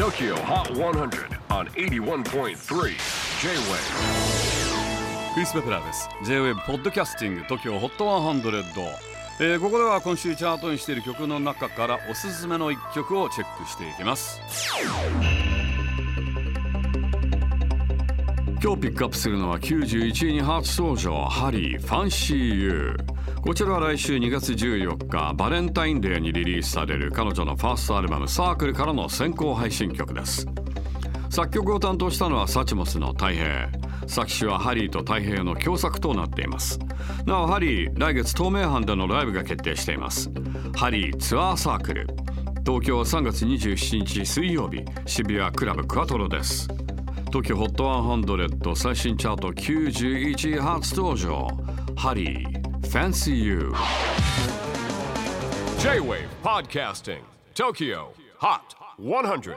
TOKYO HOT 100 on 81.3 J-WAVE クリス・ベプラーです。J-WAVE ポッドキャスティング TOKYO HOT 100、えーここでは今週チャートにしている曲の中からおすすめの一曲をチェックしていきます。今日ピックアップするのは91位に初登場ハリーファンシーユー。こちらは来週2月14日バレンタインデーにリリースされる彼女のファーストアルバムサークルからの先行配信曲です。作曲を担当したのはサチモスの太平。作詞はハリーと太平の共作となっています。なおハリー来月東名阪でのライブが決定しています。ハリーツアーサークル。東京は3月27日水曜日渋谷クラブクワトロです。東京 HOT100 最新チャート91位初登場。ハリー。Fancy You. J-WAVE PODCASTING TOKYO HOT 100